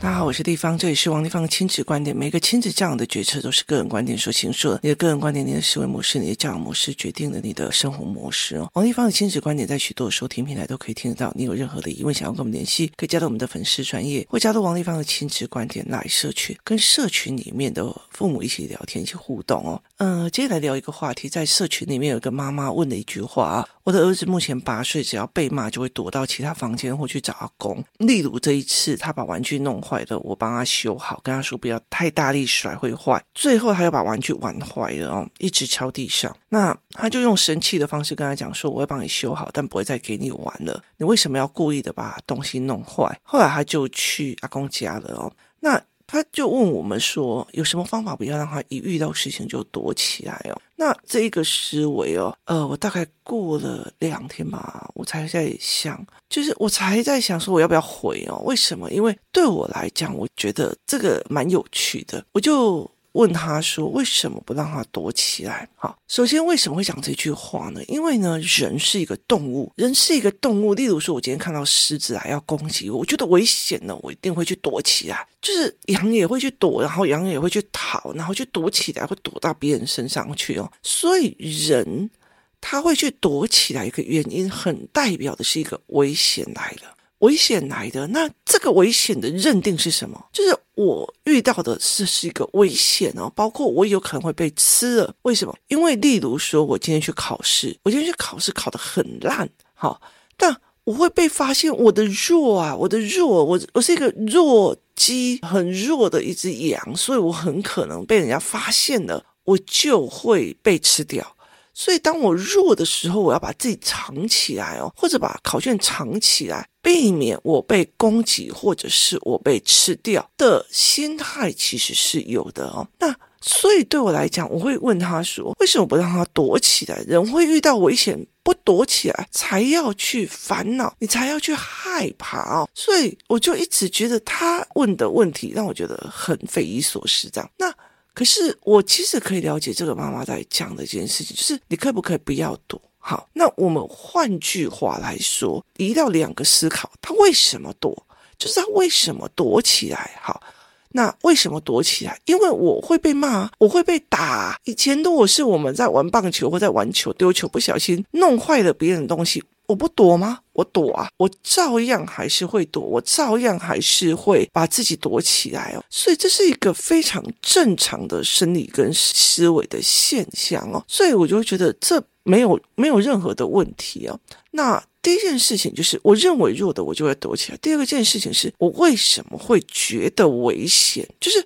大家好，我是地方，这里是王丽芳的亲子观点。每个亲子教养的决策都是个人观点所形塑的。你的个人观点、你的思维模式、你的教养模式，决定了你的生活模式哦。王丽芳的亲子观点在许多的收听平台都可以听得到。你有任何的疑问想要跟我们联系，可以加入我们的粉丝专业，或加入王丽芳的亲子观点来社群，跟社群里面的父母一起聊天、一起互动哦。嗯、接下来聊一个话题，在社群里面有一个妈妈问了一句话啊：我的儿子目前八岁，只要被骂就会躲到其他房间或去找阿公。例如这一次，他把玩具弄坏了，我帮他。修好，跟他说不要太大力甩会坏。最后他又把玩具玩坏了哦，一直敲地上。那他就用生气的方式跟他讲说：“我会帮你修好，但不会再给你玩了。你为什么要故意的把东西弄坏？”后来他就去阿公家了哦。那他就问我们说：“有什么方法不要让他一遇到事情就躲起来哦？”那这一个思维哦，呃，我大概过了两天吧，我才在想，就是我才在想说我要不要回哦？为什么？因为对我来讲，我觉得这个蛮有趣的，我就。问他说：“为什么不让他躲起来？”好，首先为什么会讲这句话呢？因为呢，人是一个动物，人是一个动物。例如说，我今天看到狮子来要攻击我，我觉得危险了，我一定会去躲起来。就是羊也会去躲，然后羊也会去逃，然后去躲起来，会躲到别人身上去哦。所以人他会去躲起来，一个原因很代表的是一个危险来了。危险来的，那这个危险的认定是什么？就是我遇到的是是一个危险哦，包括我有可能会被吃了。为什么？因为例如说，我今天去考试，我今天去考试考得很烂，好，但我会被发现我的弱啊，我的弱，我我是一个弱鸡，很弱的一只羊，所以我很可能被人家发现了，我就会被吃掉。所以，当我弱的时候，我要把自己藏起来哦，或者把考卷藏起来，避免我被攻击或者是我被吃掉的心态，其实是有的哦。那所以对我来讲，我会问他说：“为什么不让他躲起来？人会遇到危险，不躲起来才要去烦恼，你才要去害怕哦。”所以我就一直觉得他问的问题让我觉得很匪夷所思。这样，那。可是我其实可以了解这个妈妈在讲的一件事情，就是你可不可以不要躲？好，那我们换句话来说，一到两个思考，他为什么躲？就是他为什么躲起来？好，那为什么躲起来？因为我会被骂，我会被打。以前如果是我们在玩棒球或在玩球丢球，不小心弄坏了别人的东西。我不躲吗？我躲啊！我照样还是会躲，我照样还是会把自己躲起来哦。所以这是一个非常正常的生理跟思维的现象哦。所以我就会觉得这没有没有任何的问题哦。那第一件事情就是，我认为弱的我就会躲起来。第二个件事情是我为什么会觉得危险？就是。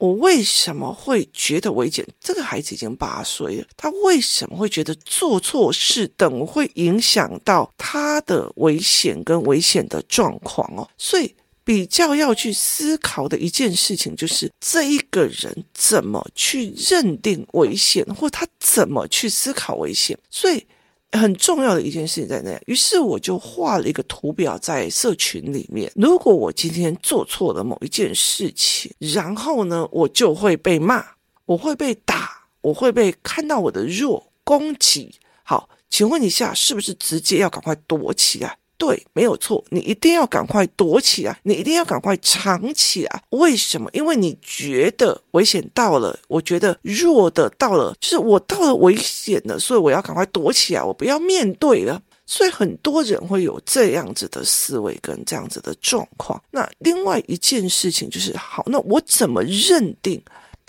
我为什么会觉得危险？这个孩子已经八岁了，他为什么会觉得做错事等会影响到他的危险跟危险的状况哦？所以比较要去思考的一件事情就是，这一个人怎么去认定危险，或他怎么去思考危险？所以。很重要的一件事情在那，于是我就画了一个图表在社群里面。如果我今天做错了某一件事情，然后呢，我就会被骂，我会被打，我会被看到我的弱攻击。好，请问一下，是不是直接要赶快躲起来？对，没有错，你一定要赶快躲起来，你一定要赶快藏起来。为什么？因为你觉得危险到了，我觉得弱的到了，就是我到了危险了，所以我要赶快躲起来，我不要面对了。所以很多人会有这样子的思维跟这样子的状况。那另外一件事情就是，好，那我怎么认定？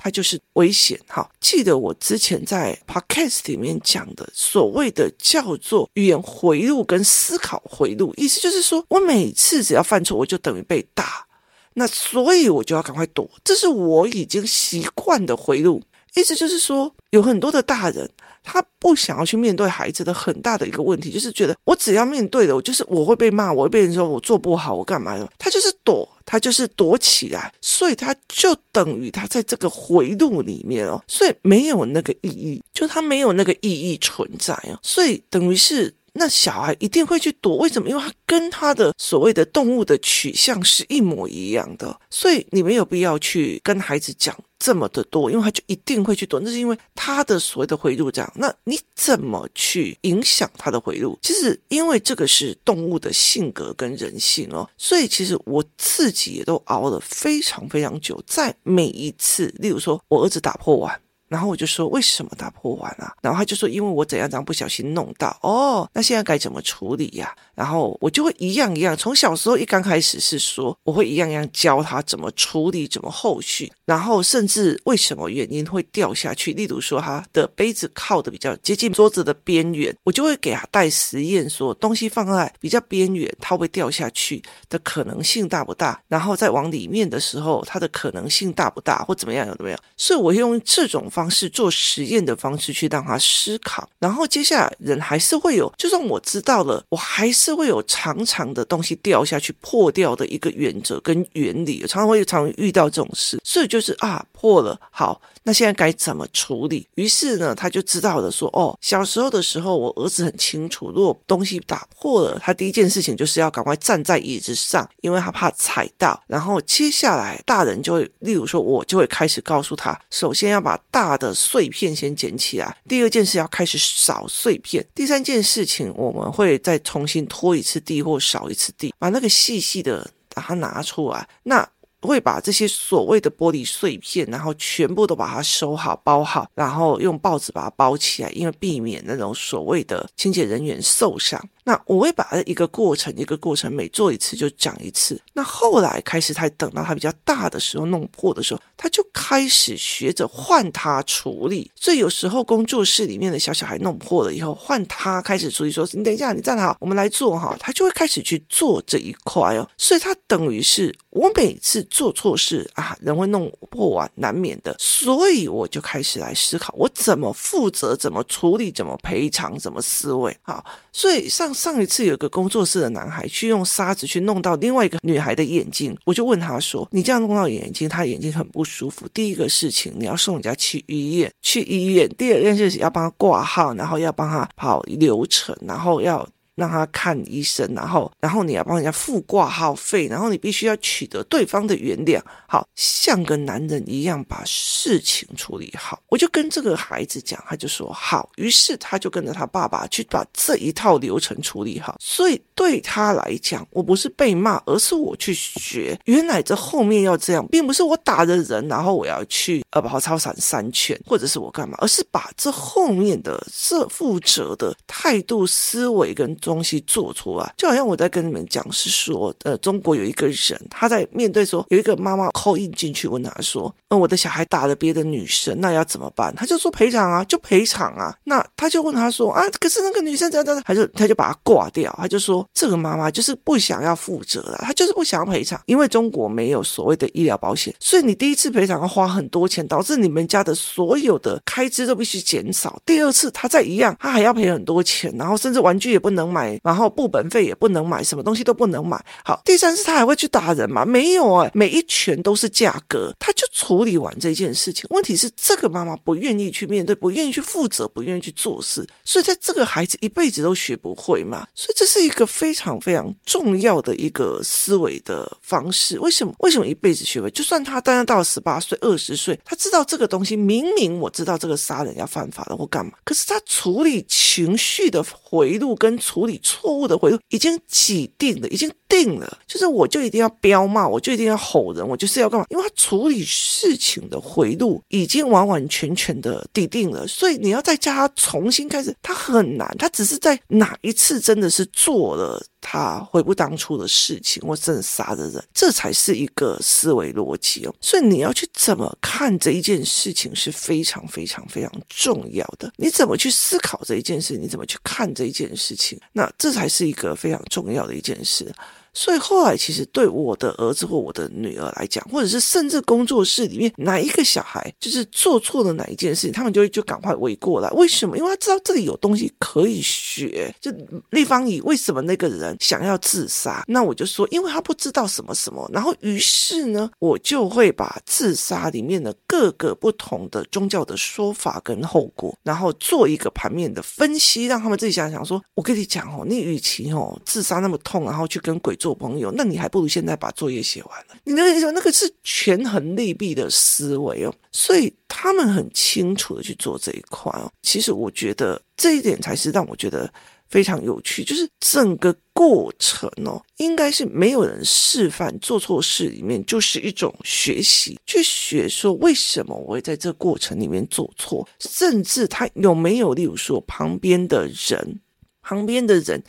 它就是危险，哈！记得我之前在 podcast 里面讲的所谓的叫做语言回路跟思考回路，意思就是说我每次只要犯错，我就等于被打，那所以我就要赶快躲，这是我已经习惯的回路。意思就是说，有很多的大人。他不想要去面对孩子的很大的一个问题，就是觉得我只要面对了，我就是我会被骂，我会被人说我做不好，我干嘛的？他就是躲，他就是躲起来，所以他就等于他在这个回路里面哦，所以没有那个意义，就他没有那个意义存在哦，所以等于是那小孩一定会去躲，为什么？因为他跟他的所谓的动物的取向是一模一样的，所以你没有必要去跟孩子讲。这么的多，因为他就一定会去躲，那是因为他的所谓的回路这样。那你怎么去影响他的回路？其实因为这个是动物的性格跟人性哦，所以其实我自己也都熬了非常非常久，在每一次，例如说我儿子打破碗。然后我就说，为什么打破碗啊？然后他就说，因为我怎样怎样不小心弄到。哦，那现在该怎么处理呀？然后我就会一样一样，从小时候一刚开始是说，我会一样一样教他怎么处理，怎么后续。然后甚至为什么原因会掉下去？例如说他的杯子靠的比较接近桌子的边缘，我就会给他带实验，说东西放在比较边缘，它会掉下去的可能性大不大？然后再往里面的时候，它的可能性大不大？或怎么样？怎么样？所以我用这种。方式做实验的方式去让他思考，然后接下来人还是会有，就算我知道了，我还是是会有长长的东西掉下去破掉的一个原则跟原理，常常会常遇到这种事，所以就是啊破了，好，那现在该怎么处理？于是呢，他就知道了说，哦，小时候的时候，我儿子很清楚，如果东西打破了，他第一件事情就是要赶快站在椅子上，因为他怕踩到，然后接下来大人就会，例如说，我就会开始告诉他，首先要把大的碎片先捡起来。第二件事要开始扫碎片。第三件事情，我们会再重新拖一次地或扫一次地，把那个细细的把它拿出来。那会把这些所谓的玻璃碎片，然后全部都把它收好、包好，然后用报纸把它包起来，因为避免那种所谓的清洁人员受伤。那我会把一个过程一个过程每做一次就讲一次。那后来开始，他等到他比较大的时候弄破的时候，他就开始学着换他处理。所以有时候工作室里面的小小孩弄破了以后，换他开始处理，说你等一下，你站好，我们来做哈。他就会开始去做这一块哦。所以他等于是我每次做错事啊，人会弄破啊，难免的。所以我就开始来思考，我怎么负责，怎么处理，怎么赔偿，怎么思维。好，所以上次。上一次有个工作室的男孩去用沙子去弄到另外一个女孩的眼睛，我就问他说：“你这样弄到眼睛，他眼睛很不舒服。第一个事情，你要送人家去医院，去医院。第二件事情，要帮他挂号，然后要帮他跑流程，然后要。”让他看医生，然后，然后你要帮人家付挂号费，然后你必须要取得对方的原谅，好像个男人一样把事情处理好。我就跟这个孩子讲，他就说好，于是他就跟着他爸爸去把这一套流程处理好。所以对他来讲，我不是被骂，而是我去学，原来这后面要这样，并不是我打的人，然后我要去呃跑操场三圈，或者是我干嘛，而是把这后面的这负责的态度、思维跟。东西做出来，就好像我在跟你们讲，是说，呃，中国有一个人，他在面对说，有一个妈妈 call in 进去问他说，呃，我的小孩打了别的女生，那要怎么办？他就说赔偿啊，就赔偿啊。那他就问他说，啊，可是那个女生怎样怎样，他就他就把他挂掉，他就说，这个妈妈就是不想要负责了，他就是不想要赔偿，因为中国没有所谓的医疗保险，所以你第一次赔偿要花很多钱，导致你们家的所有的开支都必须减少。第二次他再一样，他还要赔很多钱，然后甚至玩具也不能。买，然后部本费也不能买，什么东西都不能买。好，第三次他还会去打人吗？没有哎，每一拳都是价格，他就处理完这件事情。问题是这个妈妈不愿意去面对，不愿意去负责，不愿意去做事，所以在这个孩子一辈子都学不会嘛。所以这是一个非常非常重要的一个思维的方式。为什么？为什么一辈子学会？就算他当然到了十八岁、二十岁，他知道这个东西，明明我知道这个杀人要犯法了，或干嘛，可是他处理情绪的回路跟处理错误的回路已经既定了，已经定了，就是我就一定要飙骂，我就一定要吼人，我就是要干嘛？因为他处理事情的回路已经完完全全的底定了，所以你要再叫他重新开始，他很难。他只是在哪一次真的是做了他悔不当初的事情，或真的杀的人，这才是一个思维逻辑哦。所以你要去怎么看这一件事情是非常非常非常重要的。你怎么去思考这一件事？你怎么去看这一件事情？那这才是一个非常重要的一件事。所以后来，其实对我的儿子或我的女儿来讲，或者是甚至工作室里面哪一个小孩，就是做错了哪一件事情，他们就会就赶快围过来。为什么？因为他知道这里有东西可以学。就立方体，为什么那个人想要自杀？那我就说，因为他不知道什么什么。然后于是呢，我就会把自杀里面的各个不同的宗教的说法跟后果，然后做一个盘面的分析，让他们自己想想说：我跟你讲哦，你与其哦自杀那么痛，然后去跟鬼。做朋友，那你还不如现在把作业写完了。你那个那个是权衡利弊的思维哦，所以他们很清楚的去做这一块哦。其实我觉得这一点才是让我觉得。非常有趣，就是整个过程哦，应该是没有人示范做错事，里面就是一种学习，去学说为什么我会在这过程里面做错，甚至他有没有，例如说旁边的人，旁边的人。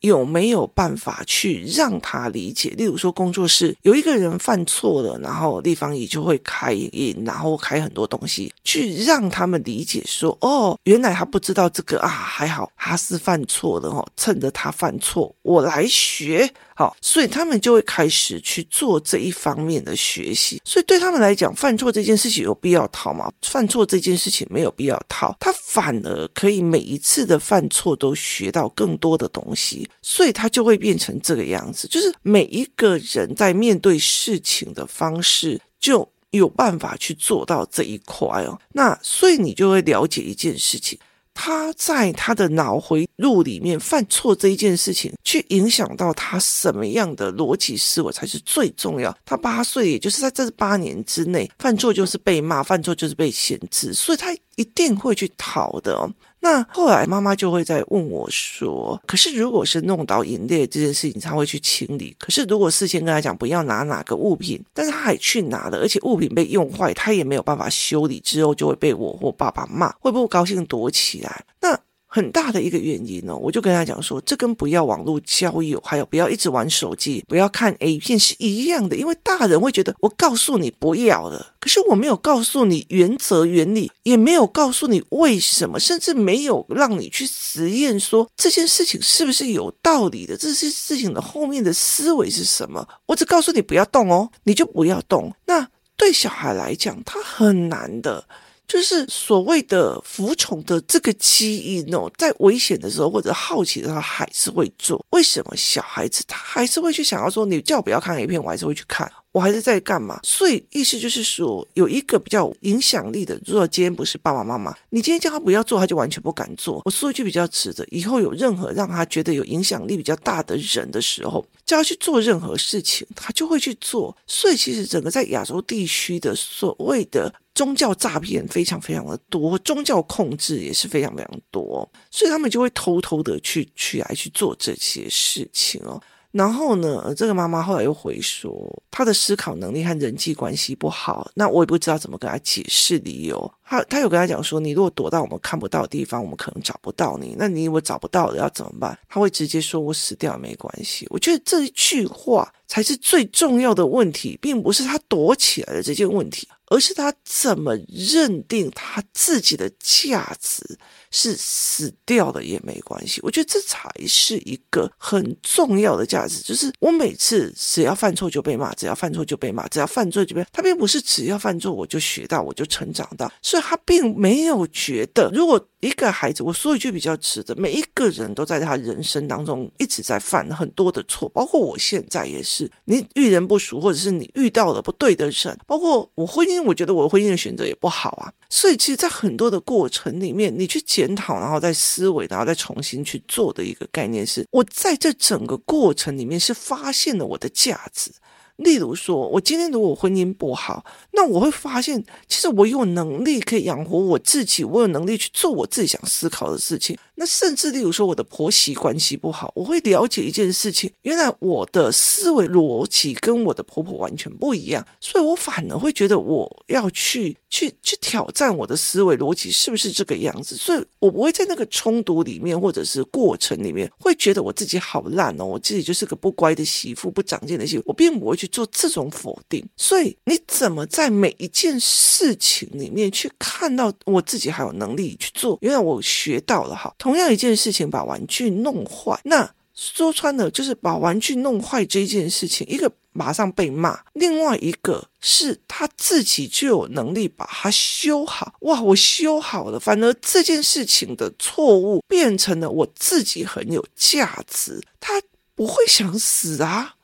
有没有办法去让他理解？例如说，工作室有一个人犯错了，然后立方也就会开印，然后开很多东西，去让他们理解说：哦，原来他不知道这个啊，还好他是犯错的哦，趁着他犯错，我来学。好，所以他们就会开始去做这一方面的学习。所以对他们来讲，犯错这件事情有必要逃吗？犯错这件事情没有必要逃，他反而可以每一次的犯错都学到更多的东西。所以他就会变成这个样子，就是每一个人在面对事情的方式就有办法去做到这一块哦。那所以你就会了解一件事情。他在他的脑回路里面犯错这一件事情，去影响到他什么样的逻辑思维才是最重要。他八岁，也就是在这八年之内犯错就是被骂，犯错就是被限制，所以他一定会去逃的哦。那后来妈妈就会再问我说：“可是如果是弄到银裂这件事情，他会去清理。可是如果事先跟他讲不要拿哪个物品，但是他还去拿了，而且物品被用坏，他也没有办法修理，之后就会被我或爸爸骂，会不会高兴躲起来？那？”很大的一个原因呢，我就跟他讲说，这跟不要网络交友，还有不要一直玩手机，不要看 A 片是一样的。因为大人会觉得，我告诉你不要了，可是我没有告诉你原则原理，也没有告诉你为什么，甚至没有让你去实验说这件事情是不是有道理的，这些事情的后面的思维是什么。我只告诉你不要动哦，你就不要动。那对小孩来讲，他很难的。就是所谓的服从的这个基因哦，在危险的时候或者好奇的时候还是会做。为什么小孩子他还是会去想要说，你叫我不要看 A 片，我还是会去看，我还是在干嘛？所以意思就是说，有一个比较影响力的，如果今天不是爸爸妈妈，你今天叫他不要做，他就完全不敢做。我说一句比较直的，以后有任何让他觉得有影响力比较大的人的时候，叫他去做任何事情，他就会去做。所以其实整个在亚洲地区的所谓的。宗教诈骗非常非常的多，宗教控制也是非常非常多，所以他们就会偷偷的去去来去做这些事情哦。然后呢，这个妈妈后来又回说，她的思考能力和人际关系不好。那我也不知道怎么跟她解释理由。她她有跟她讲说，你如果躲到我们看不到的地方，我们可能找不到你。那你如果找不到了要怎么办？她会直接说我死掉也没关系。我觉得这一句话才是最重要的问题，并不是她躲起来的这件问题。而是她怎么认定她自己的价值是死掉了也没关系，我觉得这才是一个很重要的价值。就是我每次只要犯错就被骂，只要犯错就被骂，只要犯错就被。他并不是只要犯错我就学到，我就成长到，所以他并没有觉得，如果一个孩子，我说一句比较直的，每一个人都在他人生当中一直在犯很多的错，包括我现在也是。你遇人不淑，或者是你遇到了不对的人，包括我婚姻。我觉得我婚姻的选择也不好啊，所以其实，在很多的过程里面，你去检讨，然后再思维，然后再重新去做的一个概念是，我在这整个过程里面是发现了我的价值。例如说，我今天如果婚姻不好，那我会发现，其实我有能力可以养活我自己，我有能力去做我自己想思考的事情。那甚至例如说，我的婆媳关系不好，我会了解一件事情，原来我的思维逻辑跟我的婆婆完全不一样，所以我反而会觉得我要去去去挑战我的思维逻辑是不是这个样子，所以我不会在那个冲突里面或者是过程里面会觉得我自己好烂哦，我自己就是个不乖的媳妇，不长进的媳妇，我并不会去。做这种否定，所以你怎么在每一件事情里面去看到我自己还有能力去做？原来我学到了哈，同样一件事情把玩具弄坏，那说穿了就是把玩具弄坏这件事情，一个马上被骂，另外一个是他自己就有能力把它修好。哇，我修好了，反而这件事情的错误变成了我自己很有价值，他不会想死啊。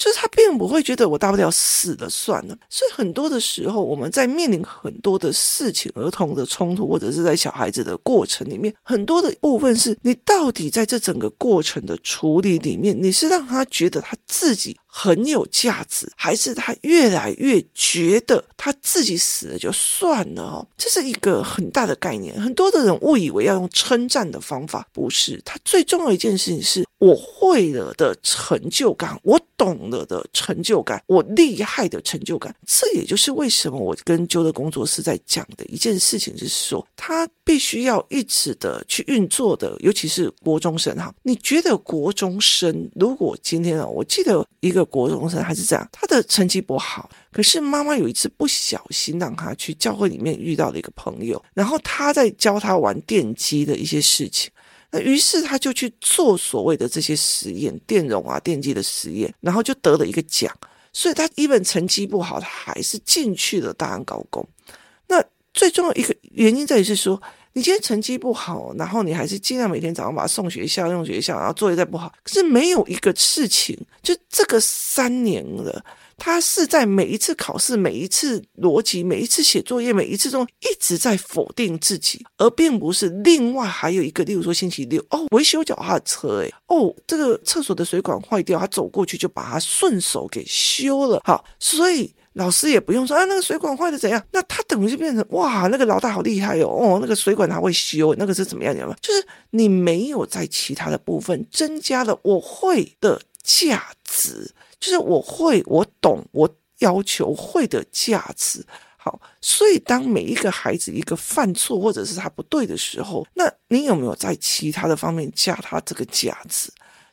就是他并不会觉得我大不了死了算了。所以很多的时候，我们在面临很多的事情，儿童的冲突，或者是在小孩子的过程里面，很多的部分是你到底在这整个过程的处理里面，你是让他觉得他自己。很有价值，还是他越来越觉得他自己死了就算了哦？这是一个很大的概念。很多的人误以为要用称赞的方法，不是。他最重要一件事情是我会了的成就感，我懂了的成就感，我厉害的成就感。这也就是为什么我跟啾的工作室在讲的一件事情，就是说他必须要一直的去运作的，尤其是国中生哈。你觉得国中生如果今天啊，我记得一个。国中生还是这样，他的成绩不好，可是妈妈有一次不小心让他去教会里面遇到了一个朋友，然后他在教他玩电机的一些事情，那于是他就去做所谓的这些实验，电容啊、电机的实验，然后就得了一个奖，所以他一本成绩不好，他还是进去了大安高工。那最重要一个原因在于是说。你今天成绩不好，然后你还是尽量每天早上把他送学校、用学校，然后作业再不好，可是没有一个事情，就这个三年了，他是在每一次考试、每一次逻辑、每一次写作业、每一次中一直在否定自己，而并不是另外还有一个，例如说星期六哦，维修脚踏车，诶哦，这个厕所的水管坏掉，他走过去就把它顺手给修了，好，所以。老师也不用说啊，那个水管坏的怎样？那他等于就变成哇，那个老大好厉害哦，哦，那个水管他会修，那个是怎么样？你知道吗？就是你没有在其他的部分增加了我会的价值，就是我会，我懂，我要求会的价值。好，所以当每一个孩子一个犯错或者是他不对的时候，那你有没有在其他的方面加他这个价值？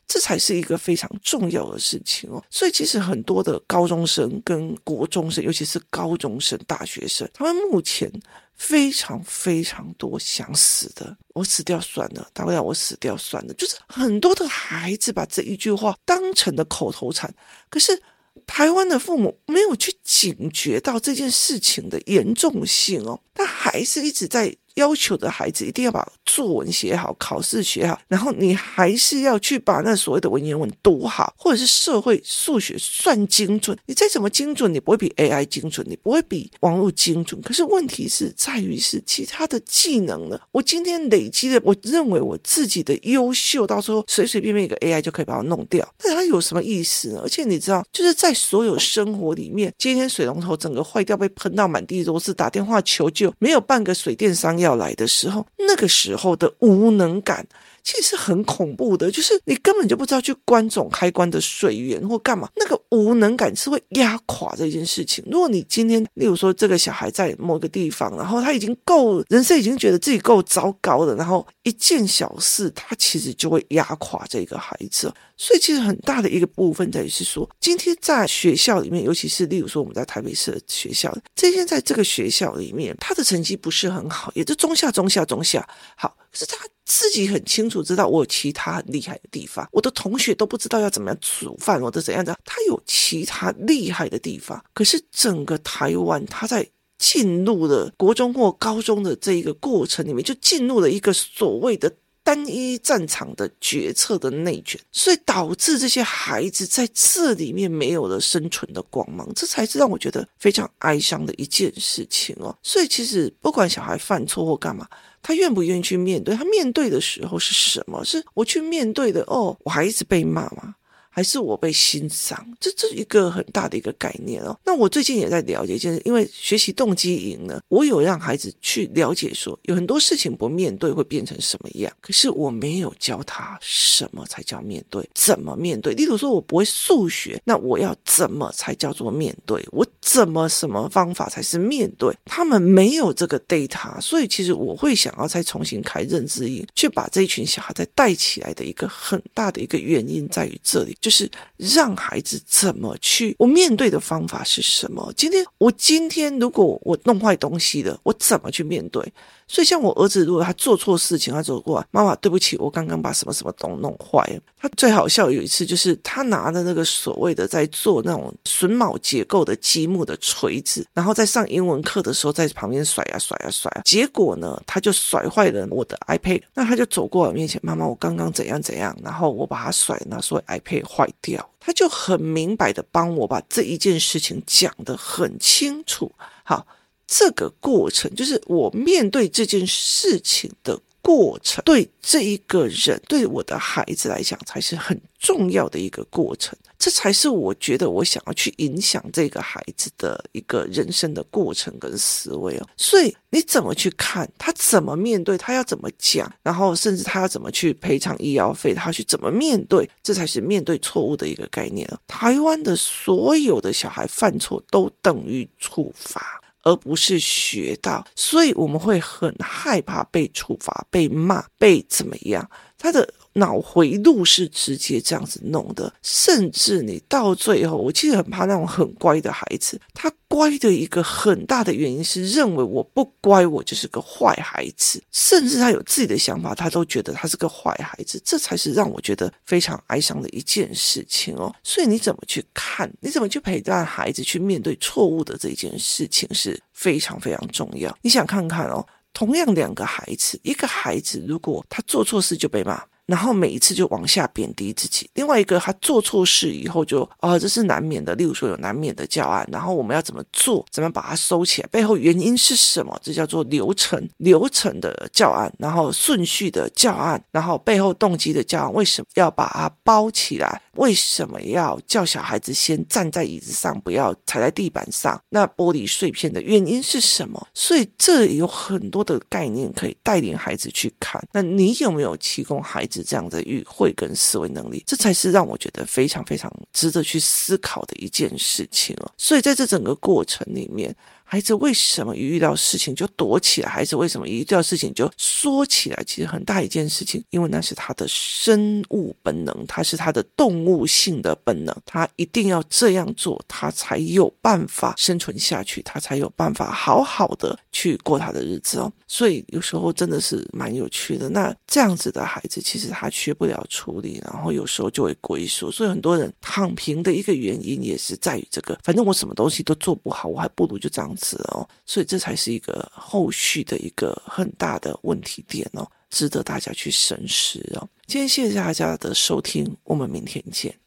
这才是一个非常重要的事情哦，所以其实很多的高中生跟国中生，尤其是高中生、大学生，他们目前非常非常多想死的，我死掉算了，大不了我死掉算了，就是很多的孩子把这一句话当成了口头禅，可是台湾的父母没有去警觉到这件事情的严重性哦，他还是一直在。要求的孩子一定要把作文写好，考试写好，然后你还是要去把那所谓的文言文读好，或者是社会数学算精准。你再怎么精准，你不会比 AI 精准，你不会比网络精准。可是问题是在于是其他的技能呢？我今天累积的，我认为我自己的优秀，到时候随随便便一个 AI 就可以把我弄掉，那它有什么意思呢？而且你知道，就是在所有生活里面，今天水龙头整个坏掉，被喷到满地都是，打电话求救，没有半个水电商要。要来的时候，那个时候的无能感。其实很恐怖的，就是你根本就不知道去关总开关的水源或干嘛，那个无能感是会压垮这件事情。如果你今天，例如说这个小孩在某个地方，然后他已经够人生已经觉得自己够糟糕了，然后一件小事，他其实就会压垮这个孩子。所以其实很大的一个部分在于是说，今天在学校里面，尤其是例如说我们在台北市的学校，今天在这个学校里面，他的成绩不是很好，也就中下、中下、中下。好，是他。自己很清楚知道我有其他很厉害的地方，我的同学都不知道要怎么样煮饭，我的怎样的，他有其他厉害的地方。可是整个台湾，他在进入了国中或高中的这一个过程里面，就进入了一个所谓的单一战场的决策的内卷，所以导致这些孩子在这里面没有了生存的光芒，这才是让我觉得非常哀伤的一件事情哦。所以其实不管小孩犯错或干嘛。他愿不愿意去面对？他面对的时候是什么？是我去面对的哦，我还一直被骂吗？还是我被欣赏，这这是一个很大的一个概念哦。那我最近也在了解，就是因为学习动机营呢，我有让孩子去了解说，有很多事情不面对会变成什么样。可是我没有教他什么才叫面对，怎么面对。例如说，我不会数学，那我要怎么才叫做面对？我怎么什么方法才是面对？他们没有这个 data，所以其实我会想要再重新开认知营，去把这一群小孩再带起来的一个很大的一个原因在于这里。就是让孩子怎么去，我面对的方法是什么？今天我今天如果我弄坏东西了，我怎么去面对？所以像我儿子，如果他做错事情，他走过来，妈妈对不起，我刚刚把什么什么东弄坏了。他最好笑有一次，就是他拿的那个所谓的在做那种榫卯结构的积木的锤子，然后在上英文课的时候在旁边甩啊甩啊甩，结果呢，他就甩坏了我的 iPad。那他就走过我面前，妈妈，我刚刚怎样怎样，然后我把他甩，那所以 iPad 坏掉。他就很明白的帮我把这一件事情讲得很清楚。好，这个过程就是我面对这件事情的过程，对这一个人，对我的孩子来讲，才是很重要的一个过程。这才是我觉得我想要去影响这个孩子的一个人生的过程跟思维哦。所以你怎么去看他怎么面对，他要怎么讲，然后甚至他要怎么去赔偿医药费，他要去怎么面对，这才是面对错误的一个概念。台湾的所有的小孩犯错都等于处罚，而不是学到，所以我们会很害怕被处罚、被骂、被怎么样。他的。脑回路是直接这样子弄的，甚至你到最后，我其实很怕那种很乖的孩子。他乖的一个很大的原因是认为我不乖，我就是个坏孩子，甚至他有自己的想法，他都觉得他是个坏孩子。这才是让我觉得非常哀伤的一件事情哦。所以你怎么去看？你怎么去陪伴孩子去面对错误的这件事情是非常非常重要。你想看看哦，同样两个孩子，一个孩子如果他做错事就被骂。然后每一次就往下贬低自己。另外一个，他做错事以后就啊、这是难免的。例如说有难免的教案，然后我们要怎么做，怎么把它收起来？背后原因是什么？这叫做流程，流程的教案，然后顺序的教案，然后背后动机的教案。为什么要把它包起来？为什么要叫小孩子先站在椅子上，不要踩在地板上？那玻璃碎片的原因是什么？所以这有很多的概念可以带领孩子去看。那你有没有提供孩子？这样的语汇跟思维能力，这才是让我觉得非常非常值得去思考的一件事情哦。所以在这整个过程里面。孩子为什么一遇到事情就躲起来？孩子为什么一遇到事情就说起来？其实很大一件事情，因为那是他的生物本能，他是他的动物性的本能，他一定要这样做，他才有办法生存下去，他才有办法好好的去过他的日子哦。所以有时候真的是蛮有趣的。那这样子的孩子，其实他学不了处理，然后有时候就会龟缩。所以很多人躺平的一个原因也是在于这个，反正我什么东西都做不好，我还不如就这样。哦，所以这才是一个后续的一个很大的问题点哦，值得大家去深思哦。今天谢谢大家的收听，我们明天见。